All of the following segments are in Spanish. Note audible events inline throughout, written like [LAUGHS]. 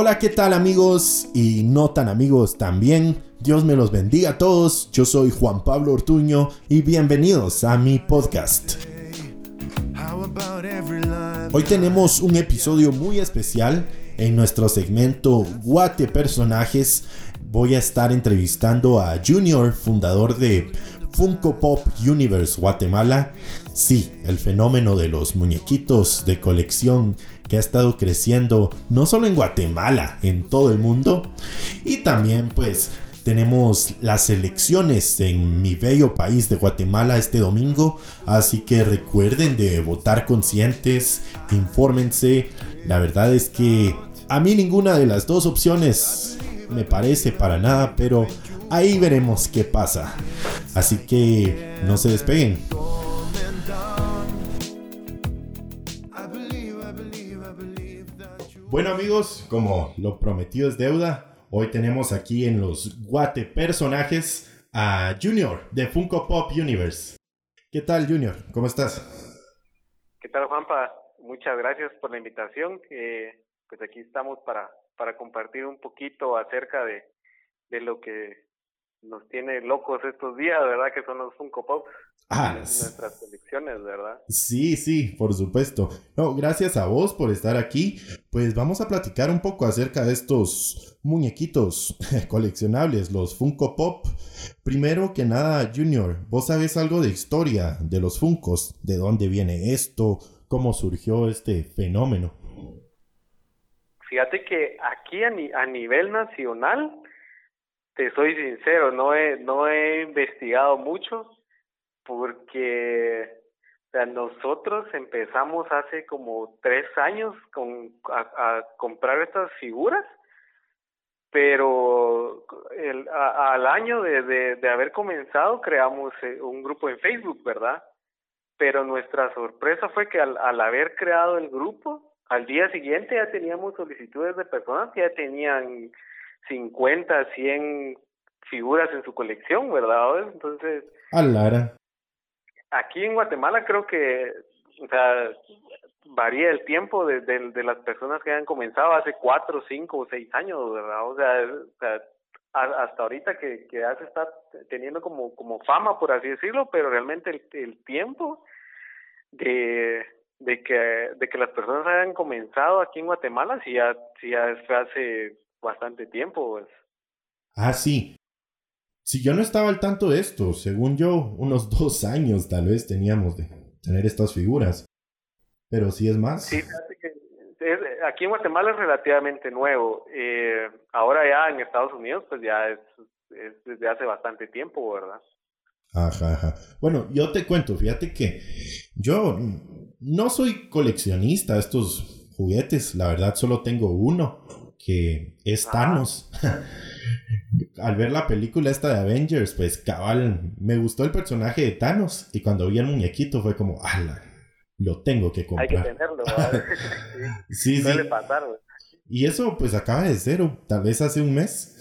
Hola, ¿qué tal amigos y no tan amigos también? Dios me los bendiga a todos. Yo soy Juan Pablo Ortuño y bienvenidos a mi podcast. Hoy tenemos un episodio muy especial en nuestro segmento Guate Personajes. Voy a estar entrevistando a Junior, fundador de Funko Pop Universe Guatemala. Sí, el fenómeno de los muñequitos de colección que ha estado creciendo no solo en Guatemala, en todo el mundo. Y también pues tenemos las elecciones en mi bello país de Guatemala este domingo, así que recuerden de votar conscientes, infórmense. La verdad es que a mí ninguna de las dos opciones me parece para nada, pero ahí veremos qué pasa. Así que no se despeguen. Bueno amigos, como lo prometido es deuda, hoy tenemos aquí en los Guate personajes a Junior de Funko Pop Universe. ¿Qué tal Junior? ¿Cómo estás? ¿Qué tal Juanpa? Muchas gracias por la invitación. pues aquí estamos para, para compartir un poquito acerca de, de lo que nos tiene locos estos días, ¿verdad? Que son los Funko Pops. Ah, nuestras colecciones, ¿verdad? Sí, sí, por supuesto. No, gracias a vos por estar aquí. Pues vamos a platicar un poco acerca de estos muñequitos [LAUGHS] coleccionables, los Funko Pop. Primero que nada, Junior, ¿vos sabés algo de historia de los Funkos? ¿De dónde viene esto? ¿Cómo surgió este fenómeno? Fíjate que aquí a, a nivel nacional te soy sincero, no he, no he investigado mucho porque o nosotros empezamos hace como tres años con, a, comprar estas figuras, pero el, al año de, de, haber comenzado creamos eh, un grupo en Facebook, ¿verdad? Pero nuestra sorpresa fue que al, al haber creado el grupo, al día siguiente ya teníamos solicitudes de personas que ya tenían 50, 100 figuras en su colección, ¿verdad? Entonces... Lara. Aquí en Guatemala creo que, o sea, varía el tiempo de, de, las personas que han comenzado hace cuatro, cinco o seis años, ¿verdad? O sea, hasta ahorita que, que ya se está teniendo como, como fama, por así decirlo, pero realmente el, el tiempo de, de que de que las personas hayan comenzado aquí en Guatemala sí ya sí ya fue hace bastante tiempo pues. ah sí si yo no estaba al tanto de esto, según yo, unos [LAUGHS] dos años tal vez teníamos de tener estas figuras. Pero si es más. Sí, aquí en Guatemala es relativamente nuevo. Eh, ahora ya en Estados Unidos, pues ya es, desde hace bastante tiempo, ¿verdad? Ajá, ajá. Bueno, yo te cuento, fíjate que yo no soy coleccionista de estos juguetes, la verdad solo tengo uno, que es Thanos. al ver la película esta de Avengers, pues cabal, me gustó el personaje de Thanos y cuando vi el muñequito fue como, ala, lo tengo que comprar. Hay que tenerlo, [LAUGHS] sí, sí. Pasar, y eso pues acaba de cero, tal vez hace un mes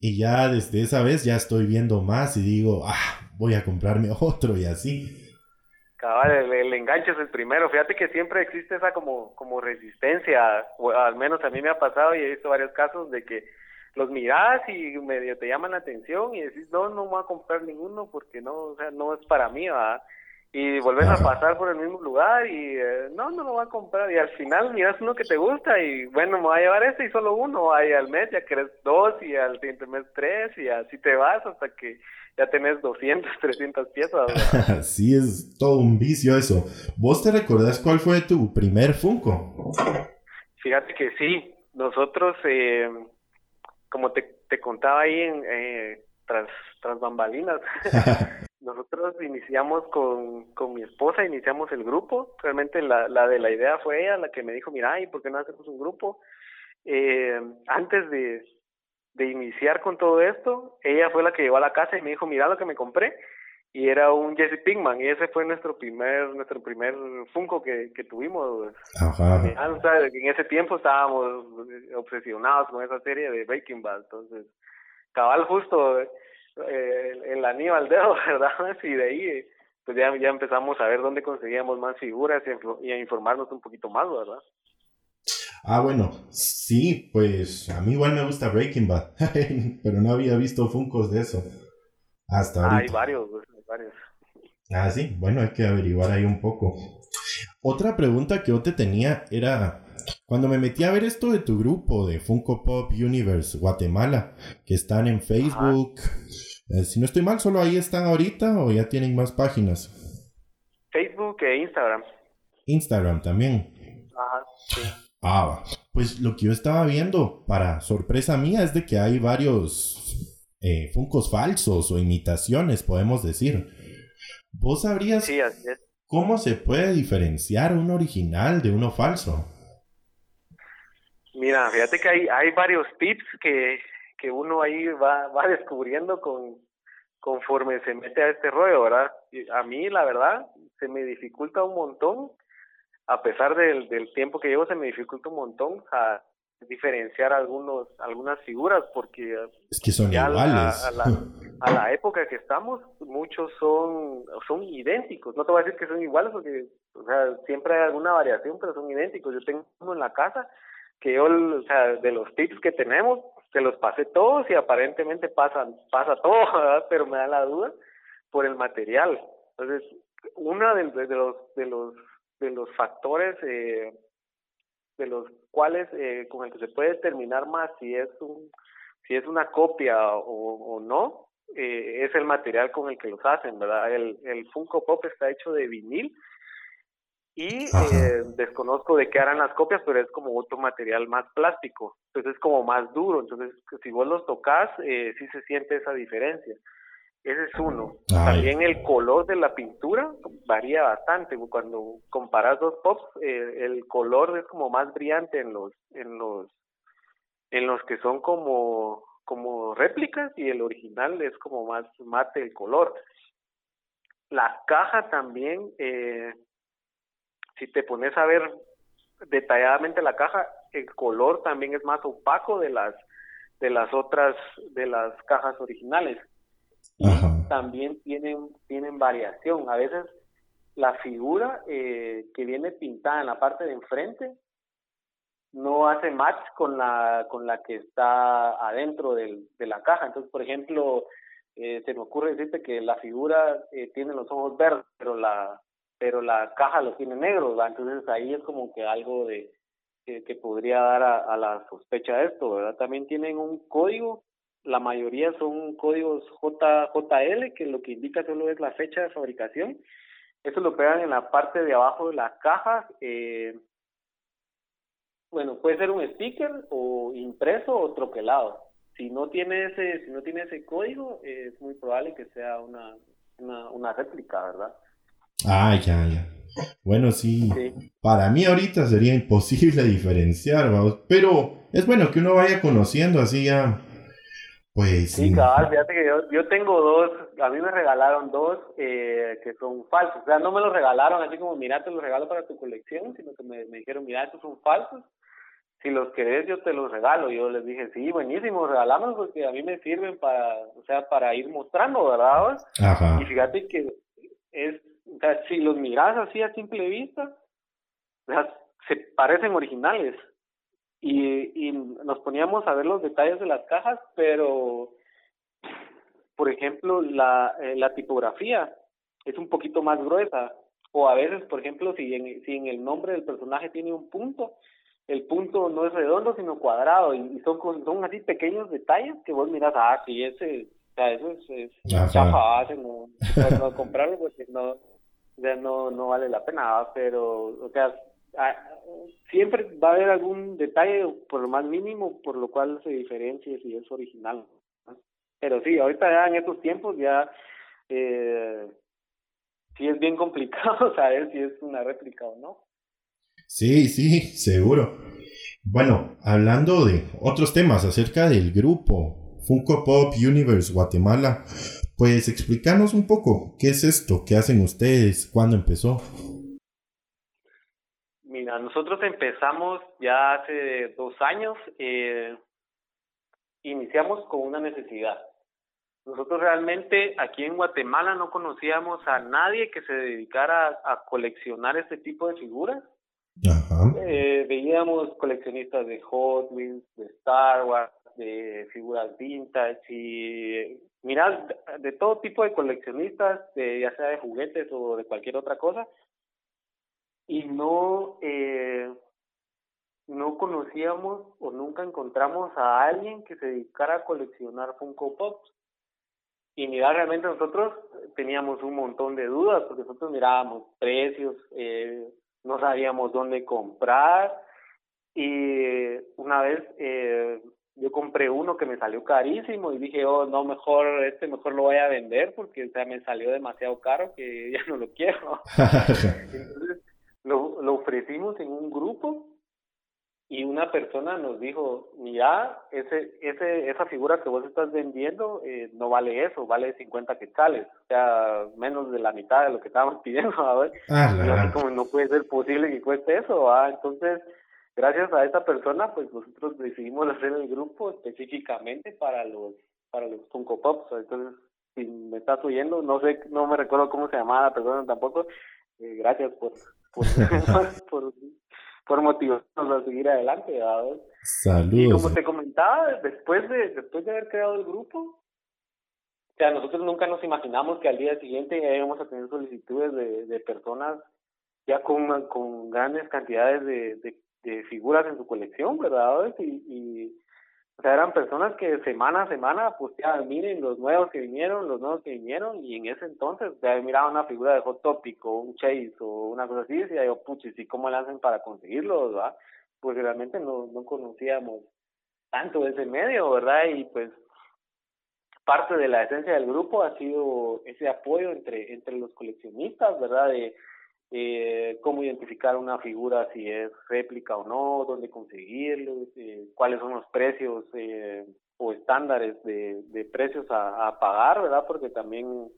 y ya desde esa vez ya estoy viendo más y digo, ah, voy a comprarme [LAUGHS] otro y así. Cabal, el, enganche es el primero. Fíjate que siempre existe esa como, como resistencia, o al menos a mí me ha pasado y he visto varios casos de que los miras y medio te llaman la atención y decís, no, no voy a comprar ninguno porque no, o sea, no es para mí, ¿verdad? Y volvés a pasar por el mismo lugar y eh, no, no lo voy a comprar. Y al final miras uno que te gusta y bueno, me voy a llevar este y solo uno. Ahí al mes ya querés dos y al siguiente mes tres y así te vas hasta que ya tenés 200, 300 [LAUGHS] piezas. [LAUGHS] sí, es todo un vicio eso. ¿Vos te recordás cuál fue tu primer Funko? Fíjate que sí. Nosotros... Eh, como te, te contaba ahí en, eh, tras, tras bambalinas, [LAUGHS] nosotros iniciamos con, con mi esposa, iniciamos el grupo, realmente la, la de la idea fue ella la que me dijo, mira, ¿y por qué no hacemos un grupo? Eh, antes de, de iniciar con todo esto, ella fue la que llegó a la casa y me dijo, mira lo que me compré, y era un Jesse Pinkman y ese fue nuestro primer nuestro primer Funko que, que tuvimos Ajá. en ese tiempo estábamos obsesionados con esa serie de Breaking Bad entonces cabal justo eh, el anillo al dedo [LAUGHS] verdad y de ahí pues ya, ya empezamos a ver dónde conseguíamos más figuras y, a informarnos un poquito más verdad Ah, bueno, sí, pues a mí igual me gusta Breaking Bad, [LAUGHS] pero no había visto Funcos de eso. Hasta ahorita. Hay varios, hay varios. Ah, sí, bueno, hay que averiguar ahí un poco. Otra pregunta que yo te tenía era, cuando me metí a ver esto de tu grupo de Funko Pop Universe Guatemala, que están en Facebook, eh, si no estoy mal, solo ahí están ahorita o ya tienen más páginas. Facebook e Instagram. Instagram también. Ajá, sí. Ah, pues lo que yo estaba viendo, para sorpresa mía, es de que hay varios eh, Funcos falsos o imitaciones, podemos decir. ¿Vos sabrías Sí, así es. cómo se puede diferenciar un original de uno falso? Mira, fíjate que hay, hay varios tips que, que uno ahí va, va descubriendo con, conforme se mete a este rollo, ¿verdad? A mí, la verdad, se me dificulta un montón, a pesar del, del tiempo que llevo, se me dificulta un montón a diferenciar algunos algunas figuras, porque Es que son ya a la- iguales. a la- a la época que estamos, muchos son son idénticos. No te voy a decir que son iguales porque, o sea, siempre hay alguna variación, pero son idénticos. Yo tengo uno en la casa que yo, o sea, de los tips que tenemos, se los pasé todos y aparentemente pasan pasa todo, [LAUGHS] ¿verdad? pero me da la duda por el material. Entonces, uno de, de los de los de los factores eh, de los cuales eh, con el que se puede determinar más si es un si es una copia o, o no eh, es el material con el que los hacen verdad el, el Funko Pop está hecho de vinil y eh, desconozco de qué harán las copias pero es como otro material más plástico. Entonces es como más duro. Entonces si vos los tocas eh, sí se siente esa diferencia ese es uno Ay. también el color de la pintura varía bastante. Cuando comparas dos pops, eh, el color es como más brillante en los, en los, en los que son como, como réplicas y el original es como más mate el color. La caja también, eh, si te pones a ver detalladamente la caja, el color también es más opaco de las, de las otras, de las cajas originales Ajá. también tienen, tienen variación. A veces la figura eh, que viene pintada en la parte de enfrente no hace match con la, con la que está adentro del, de la caja. Entonces, por ejemplo, eh, se me ocurre decirte que la figura eh, tiene los ojos verdes, pero la, pero la caja los tiene negros. Entonces ahí es como que algo de que, que podría dar a, a la sospecha de esto, ¿verdad? También tienen un código la mayoría son códigos J, JL, que lo que indica solo es la fecha de fabricación. Eso lo pegan en la parte de abajo de la caja. Eh, bueno, puede ser un sticker o impreso o troquelado. Si no tiene ese, si no tiene ese código, eh, es muy probable que sea una, una, una réplica, ¿verdad? Ah, ya, ya. Bueno, sí. Sí. Para mí ahorita sería imposible [LAUGHS] diferenciar, vamos. Pero es bueno que uno vaya conociendo así ya. Pues Sí, cabal, fíjate que yo, yo tengo dos, a mí me regalaron dos eh, que son falsos, o sea, no me los regalaron así como, mira, te los regalo para tu colección, sino que me, me dijeron, mira, estos son falsos, si los querés yo te los regalo, yo les dije, sí, buenísimo, regalámoslos porque a mí me sirven para, o sea, para ir mostrando, ¿verdad? Ajá. Y fíjate que es, o sea, si los miras así a simple vista, o sea, se parecen originales. Y, y nos poníamos a ver los detalles de las cajas, pero, por ejemplo, la, eh, la tipografía es un poquito más gruesa. O a veces, por ejemplo, si en, si en el nombre del personaje tiene un punto, el punto no es redondo, sino cuadrado. Y, y son, son así pequeños detalles que vos miras, ah, sí, ese, o sea, eso es, es chafa, ese no, no, comprarlo porque no, o sea, [LAUGHS] no, no vale la pena, ¿va? pero, o sea, ah, siempre va a haber algún detalle, por lo más mínimo, por lo cual se diferencie si es original. Pero sí, ahorita ya en estos tiempos ya eh, sí es bien complicado [LAUGHS] saber si es una réplica o no. Sí, sí, seguro. Bueno, hablando de otros temas acerca del grupo Funko Pop Universe Guatemala, pues explícanos un poco qué es esto, qué hacen ustedes, cuándo empezó. Mira, nosotros empezamos ya hace dos años, eh, iniciamos con una necesidad. Nosotros realmente aquí en Guatemala no conocíamos a nadie que se dedicara a, a coleccionar este tipo de figuras Eh, veíamos coleccionistas de Hot Wheels, de Star Wars, de figuras vintage y mirad de todo tipo de coleccionistas, ya sea de juguetes o de cualquier otra cosa y no eh, no conocíamos o nunca encontramos a alguien que se dedicara a coleccionar Funko Pops. Y mira, realmente nosotros teníamos un montón de dudas, porque nosotros mirábamos precios, eh, no sabíamos dónde comprar, y una vez eh, yo compré uno que me salió carísimo y dije, oh, no, mejor, este mejor lo voy a vender porque, o sea, me salió demasiado caro que [LAUGHS] ya no lo quiero. [LAUGHS] Lo, lo ofrecimos en un grupo y una persona nos dijo, mira, ese, ese, esa figura que vos estás vendiendo eh, no vale eso, vale 50 quetzales, o sea, menos de la mitad de lo que estábamos [LAUGHS] pidiendo, ¿verdad? Ah, como no puede ser posible que cueste eso, ¿verdad? Entonces, gracias a esa persona, pues nosotros decidimos hacer el grupo específicamente para los, para los Funko Pops, entonces, si me estás oyendo, no sé, no me recuerdo cómo se llamaba la persona tampoco, eh, gracias por, por, [LAUGHS] por por motivarnos a seguir adelante. ¿verdad? Saludos. Y como te comentaba, después de, después de haber creado el grupo, o sea, nosotros nunca nos imaginamos que al día siguiente ya íbamos a tener solicitudes de, de personas ya con, con grandes cantidades de, de, de figuras en su colección, ¿verdad? Y, y eran personas que semana a semana, ya miren los nuevos que vinieron, los nuevos que vinieron, y en ese entonces miraba una figura de Hot Topic o un Chase o una cosa así, y decía yo, puchis, ¿y cómo le hacen para conseguirlos, va? Pues realmente no, no conocíamos tanto ese medio, ¿verdad? Y pues parte de la esencia del grupo ha sido ese apoyo entre, entre los coleccionistas, ¿verdad? De, eh, cómo identificar una figura, si es réplica o no, dónde conseguirlo, eh, cuáles son los precios eh, o estándares de, de precios a, a, pagar, ¿verdad? Porque también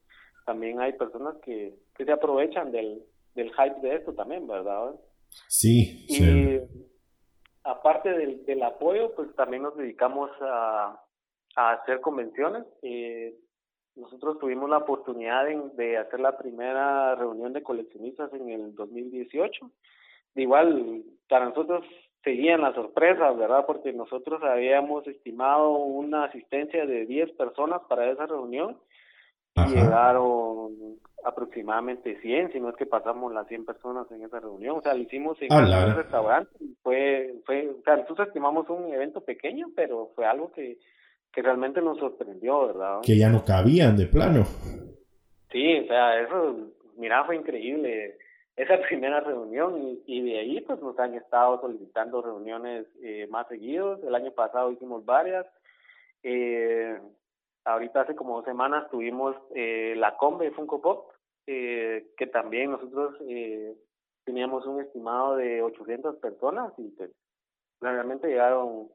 también hay personas que, que se aprovechan del, del hype de esto también, ¿verdad? Sí. Y aparte del, del apoyo, pues también nos dedicamos a, a hacer convenciones. Eh, nosotros tuvimos la oportunidad de, hacer la primera reunión de coleccionistas en el 2018. De igual, para nosotros seguían las sorpresas, ¿verdad? Porque nosotros habíamos estimado una asistencia de 10 personas para esa reunión y llegaron aproximadamente 100, si no es que pasamos las 100 personas en esa reunión. O sea, lo hicimos en un restaurante. Fue, fue, o sea, nosotros estimamos un evento pequeño, pero fue algo que que realmente nos sorprendió, ¿verdad? Que ya no cabían de plano. Sí, o sea, eso, mira, fue increíble esa [LAUGHS] primera reunión y, de ahí pues nos han estado solicitando reuniones eh, más seguidos. El año pasado hicimos varias. Eh, ahorita hace como dos semanas tuvimos eh, la Combe Funko Pop, eh, que también nosotros eh, teníamos un estimado de 800 personas y pues realmente llegaron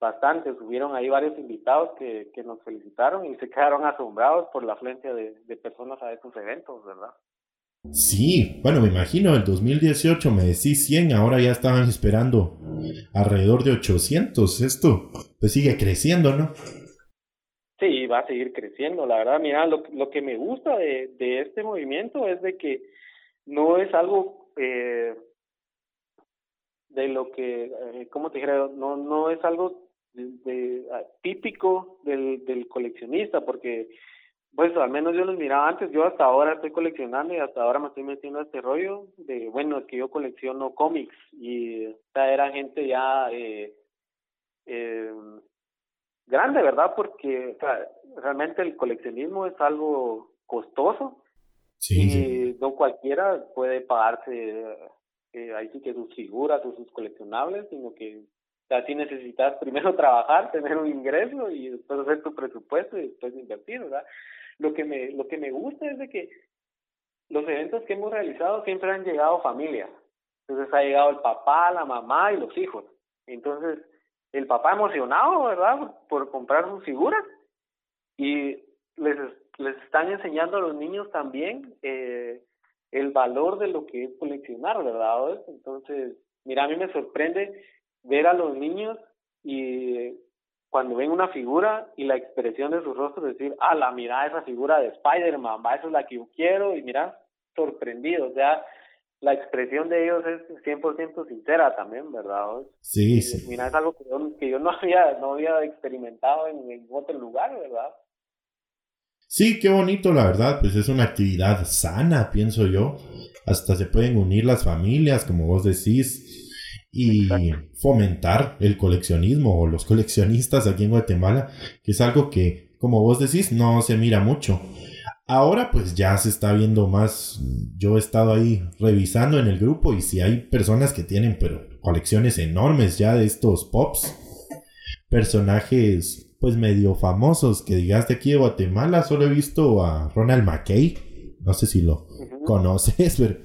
bastante, hubieron ahí varios invitados que, que nos felicitaron y se quedaron asombrados por la afluencia de, de personas a estos eventos, ¿verdad? Sí, bueno, me imagino, el 2018 me decís 100, ahora ya estaban esperando alrededor de 800. Esto pues sigue creciendo, ¿no? Sí, va a seguir creciendo. La verdad, mira, lo, lo que me gusta de, de este movimiento es de que no es algo eh, de lo que, eh, ¿cómo te dijera? No, no es algo de, ah, típico del, del coleccionista, porque pues al menos yo los miraba antes, yo hasta ahora estoy coleccionando y hasta ahora me estoy metiendo a este rollo de, bueno, es que yo colecciono cómics y era gente ya eh, eh, grande, ¿verdad? Porque realmente el coleccionismo es algo costoso y no cualquiera puede pagarse eh, ahí sí que sus figuras o sus coleccionables, sino que o sea, necesitas primero [LAUGHS] trabajar, tener un ingreso y después hacer tu presupuesto y después invertir, ¿verdad? Lo que me, lo que me gusta es de que los eventos que hemos realizado siempre han llegado familia. Entonces ha llegado el papá, la mamá y los hijos. Entonces, el papá emocionado, ¿verdad? Por comprar sus figuras y les, les están enseñando a los niños también eh, el valor de lo que es coleccionar, ¿verdad? Entonces, mira, a mí me sorprende ver a los niños y cuando ven una figura y la expresión de su rostro decir, ah, la mira esa figura de Spider-Man, va, esa es la que yo quiero, y mira, sorprendido, o sea, la expresión de ellos es 100% sincera también, ¿verdad? Sí, sí. Mira, es algo que yo, que yo no, había, no había experimentado en, en, otro lugar, ¿verdad? Sí, qué bonito, la verdad, pues es una actividad sana, pienso yo. Hasta se pueden unir las familias, como vos decís, y fomentar el coleccionismo o los coleccionistas aquí en Guatemala, que es algo que, como vos decís, no se mira mucho. Ahora pues ya se está viendo más. Yo he estado ahí revisando en el grupo y si hay personas que tienen pero colecciones enormes ya de estos pops. Personajes pues medio famosos que digas de aquí de Guatemala. Solo he visto a Ronald McKay. No sé si lo conoces, [LAUGHS] pero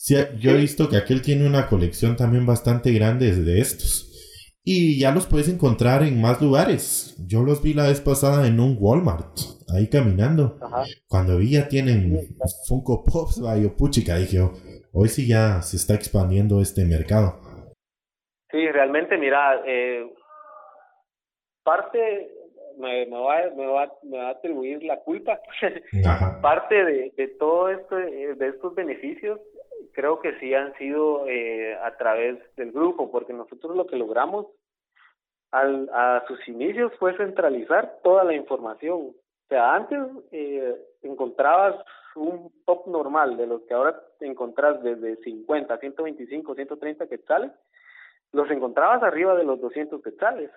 sí, yo he visto que aquel tiene una colección también bastante grande de estos. Y ya los puedes encontrar en más lugares. Yo los vi la vez pasada en un Walmart ahí caminando. Cuando vi ya tienen Funko Pops, yo puchica, dije, oh, hoy sí ya se está expandiendo este mercado. Sí, realmente, mira, eh, parte, me, me, va, me, va, me va a atribuir la culpa, [LAUGHS] parte de, de todo esto, eh, de estos beneficios, creo que sí han sido eh, a través del grupo, porque nosotros lo que logramos al, a sus inicios fue centralizar toda la información o sea, antes eh, encontrabas un top normal de los que ahora encontrás desde 50, 125, 130 quetzales, los encontrabas arriba de los 200 quetzales.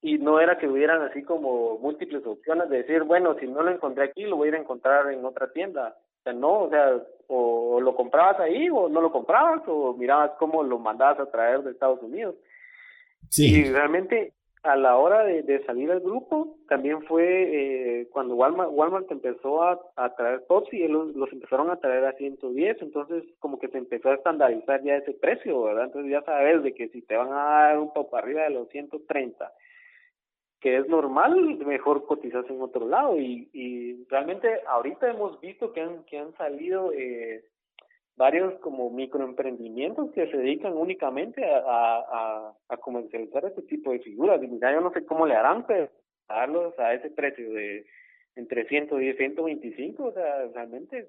Y no era que hubieran así como múltiples opciones de decir, bueno, si no lo encontré aquí, lo voy a ir a encontrar en otra tienda. O sea, no, o sea, o lo comprabas ahí o no lo comprabas o mirabas cómo lo mandabas a traer de Estados Unidos. Sí. Y realmente a la hora de, de, salir al grupo, también fue eh, cuando Walmart, Walmart empezó a, a traer tops y los, los, empezaron a traer a 110, entonces como que se empezó a estandarizar ya ese precio, ¿verdad? Entonces ya sabes de que si te van a dar un poco arriba de los 130, que es normal, mejor cotizas en otro lado y, y realmente ahorita hemos visto que han, que han salido... Eh, varios como microemprendimientos que se dedican únicamente a, a, comercializar este tipo de figuras. Y ya yo no sé cómo le harán, pero darlos a ese precio de entre 110 y 125, o sea, realmente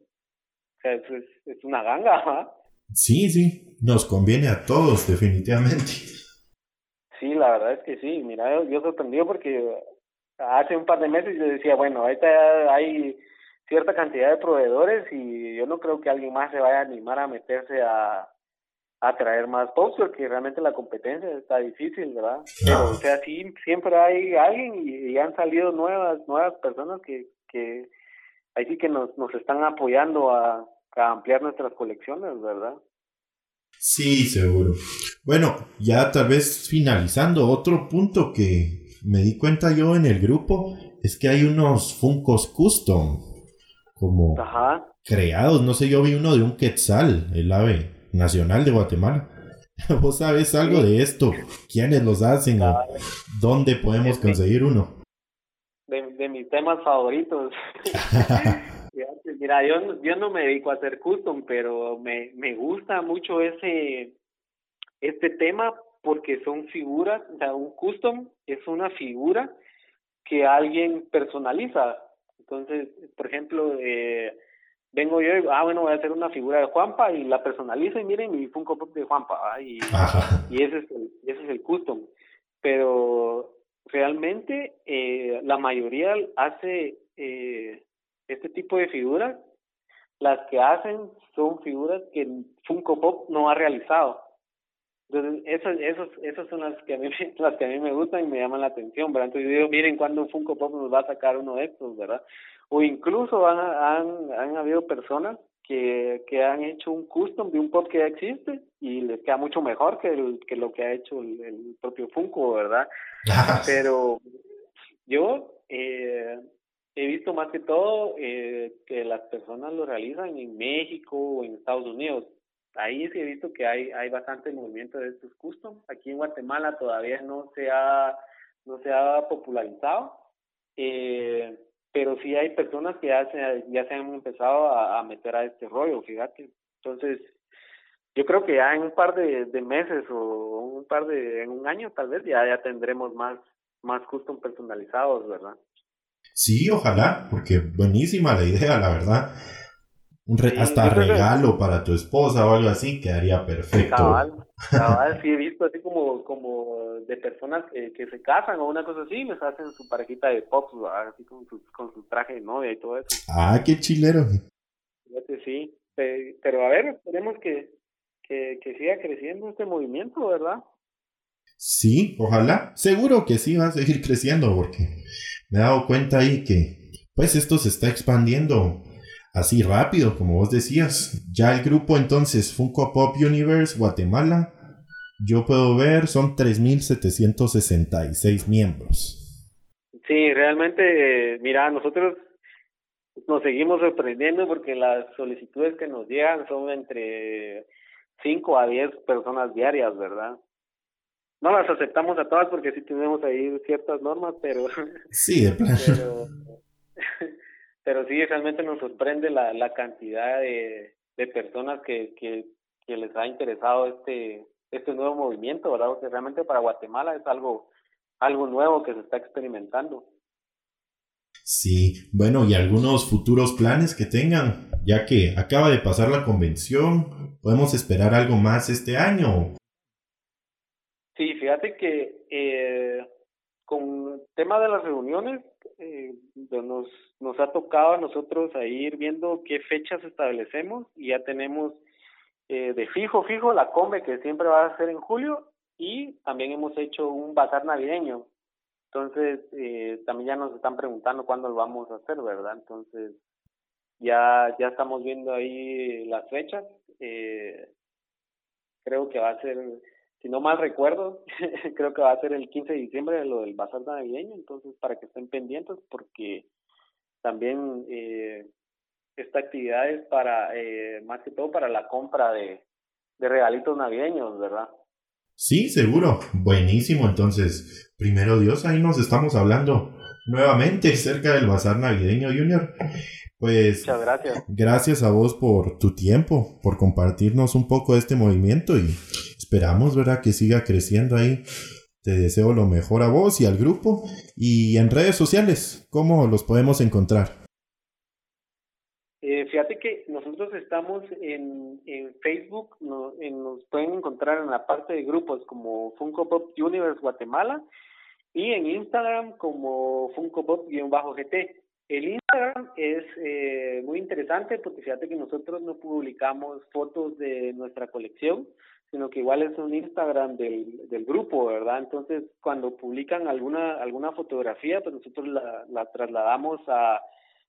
o sea, es, es una ganga. ¿ah? Sí, sí, nos conviene a todos, definitivamente. Sí, la verdad es que sí. Mira, yo, sorprendido porque hace un par de meses yo decía, bueno, ahorita hay cierta cantidad de proveedores y yo no creo que alguien más se vaya a animar a meterse a, a traer más posts porque realmente la competencia está difícil, ¿verdad? Pero, o sea, sí, siempre hay alguien y, han salido nuevas nuevas personas que, que ahí sí que nos, nos están apoyando a, a ampliar nuestras colecciones, ¿verdad? Sí, seguro. Bueno, ya tal vez finalizando, otro punto que me di cuenta yo en el grupo es que hay unos Funcos Custom como creados. No sé, yo vi uno de un quetzal, el ave nacional de Guatemala. [LAUGHS] ¿Vos sabes algo de esto? ¿Quiénes los hacen? ¿Dónde podemos conseguir uno? De, mis temas favoritos. [LAUGHS] [LAUGHS] Mira, yo, yo no me dedico a hacer custom, pero me, me gusta mucho ese este tema porque son figuras, o sea, un custom es una figura que alguien personaliza. Entonces, por ejemplo, eh, vengo yo y, ah, bueno, voy a hacer una figura de Juanpa y la personalizo y miren mi Funko Pop de Juanpa, ah, y, y ese, es el, ese es el custom. Pero realmente eh, la mayoría hace eh, este tipo de figuras, las que hacen son figuras que Funko Pop no ha realizado. Entonces, esas, esos, esas son las que, a mí, [LAUGHS] las que a mí me gustan y me llaman la atención, ¿verdad? Entonces yo digo, miren cuándo Funko Pop nos va a sacar uno de estos, ¿verdad? O incluso han, han, han habido personas que, que han hecho un custom de un pop que ya existe y les queda mucho mejor que, el, que lo que ha hecho el, propio Funko, ¿verdad? [LAUGHS] Pero yo eh, he visto más que todo eh, que las personas lo realizan en México o en Estados Unidos ahí sí he visto que hay, hay bastante movimiento de estos custom. Aquí en Guatemala todavía no se ha, no se popularizado, eh, pero sí hay personas que ya se, ya se han empezado a, meter a este rollo, fíjate. Entonces, yo creo que ya en un par de, de meses o un par de, en un año tal vez ya, ya tendremos más, más custom personalizados, ¿verdad? Sí, ojalá, porque buenísima la idea, la verdad. hasta regalo para tu esposa o algo así quedaría perfecto. Cabal, cabal, sí he visto así como, como de personas que, que se casan o una cosa así, les hacen su parejita de pop, así con su, con su traje de novia y todo eso. Ah, qué chilero. Fíjate, sí, pero a ver, esperemos que, que, que siga creciendo este movimiento, ¿verdad? Sí, ojalá. Seguro que sí va a seguir creciendo porque me he dado cuenta ahí que pues esto se está expandiendo así rápido, como vos decías. Ya el grupo entonces Funko Pop Universe Guatemala, yo puedo ver, son 3.766 miembros. Sí, realmente, mira, nosotros nos seguimos sorprendiendo porque las solicitudes que nos llegan son entre 5 a 10 personas diarias, ¿verdad? No las aceptamos a todas porque sí tenemos ahí ciertas normas, pero... [LAUGHS] Sí, de pero, pero sí, realmente nos sorprende la, la cantidad de, de personas que, que, que les ha interesado este este nuevo movimiento, ¿verdad? Porque realmente para Guatemala es algo algo nuevo que se está experimentando. Sí, bueno, y algunos futuros planes que tengan, ya que acaba de pasar la convención, ¿podemos esperar algo más este año? Fíjate que eh, con el tema de las reuniones, eh, nos, nos ha tocado a nosotros a ir viendo qué fechas establecemos y ya tenemos eh, de fijo, fijo la come que siempre va a ser en julio y también hemos hecho un bazar navideño entonces, eh, también ya nos están preguntando cuándo lo vamos a hacer, ¿verdad? Entonces, ya, ya estamos viendo ahí las fechas. Eh, creo que va a ser, si no mal recuerdo, [LAUGHS] creo que va a ser el 15 de diciembre lo del bazar navideño. Entonces, para que estén pendientes, porque también eh, esta actividad es para, eh, más que todo, para la compra de, de regalitos navideños, ¿verdad? Sí, seguro. Buenísimo. Entonces, primero Dios, ahí nos estamos hablando nuevamente cerca del Bazar Navideño Junior. Pues Muchas gracias. Gracias a vos por tu tiempo, por compartirnos un poco de este movimiento y esperamos, ¿verdad? Que siga creciendo ahí. Te deseo lo mejor a vos y al grupo. Y en redes sociales, ¿cómo los podemos encontrar? Eh, fíjate que nosotros estamos en, en Facebook, no, en, nos pueden encontrar en la parte de grupos como Funko Pop Universe Guatemala y en Instagram como Funko Pop-GT. El Instagram es eh, muy interesante porque fíjate que nosotros no publicamos fotos de nuestra colección, sino que igual es un Instagram del, del grupo, ¿verdad? Entonces, cuando publican alguna alguna fotografía, pues nosotros la, la trasladamos a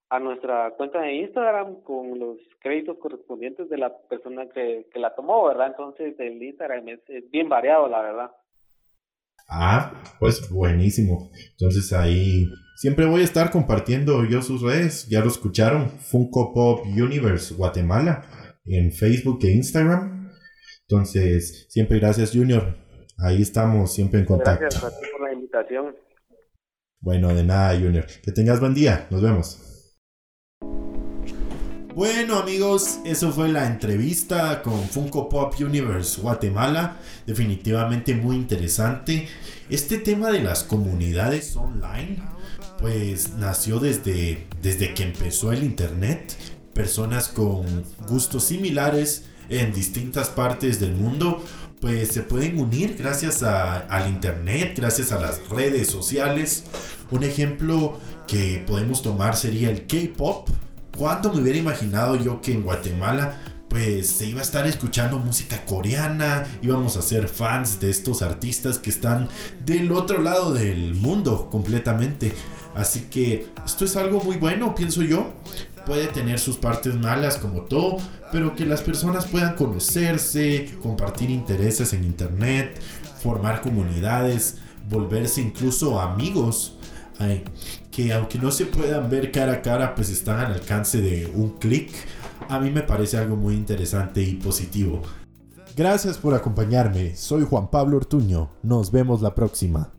a nuestra cuenta de Instagram con los créditos correspondientes de la persona que, que la tomó, ¿verdad? Entonces el Instagram es, bien variado, la verdad. Ah, pues buenísimo. Entonces ahí siempre voy a estar compartiendo yo sus redes. Ya lo escucharon, Funko Pop Universe Guatemala en Facebook e Instagram. Entonces, siempre gracias Junior. Ahí estamos siempre en contacto. Gracias a ti por la invitación. Bueno, de nada Junior. Que tengas buen día. Nos vemos. Bueno amigos, eso fue la entrevista con Funko Pop Universe Guatemala. Definitivamente muy interesante. Este tema de las comunidades online, pues nació desde, desde que empezó el Internet. Personas con gustos similares en distintas partes del mundo, pues se pueden unir gracias al Internet, gracias a las redes sociales. Un ejemplo que podemos tomar sería el K-Pop ¿Cuándo me hubiera imaginado yo que en Guatemala pues se iba a estar escuchando música coreana, íbamos a ser fans de estos artistas que están del otro lado del mundo completamente. Así que esto es algo muy bueno, pienso yo. Puede tener sus partes malas como todo, pero que las personas puedan conocerse, compartir intereses en internet, formar comunidades, volverse incluso amigos que aunque no se puedan ver cara a cara, pues están al alcance de un clic. A mí me parece algo muy interesante y positivo. Gracias por acompañarme. Soy Juan Pablo Ortuño. Nos vemos la próxima.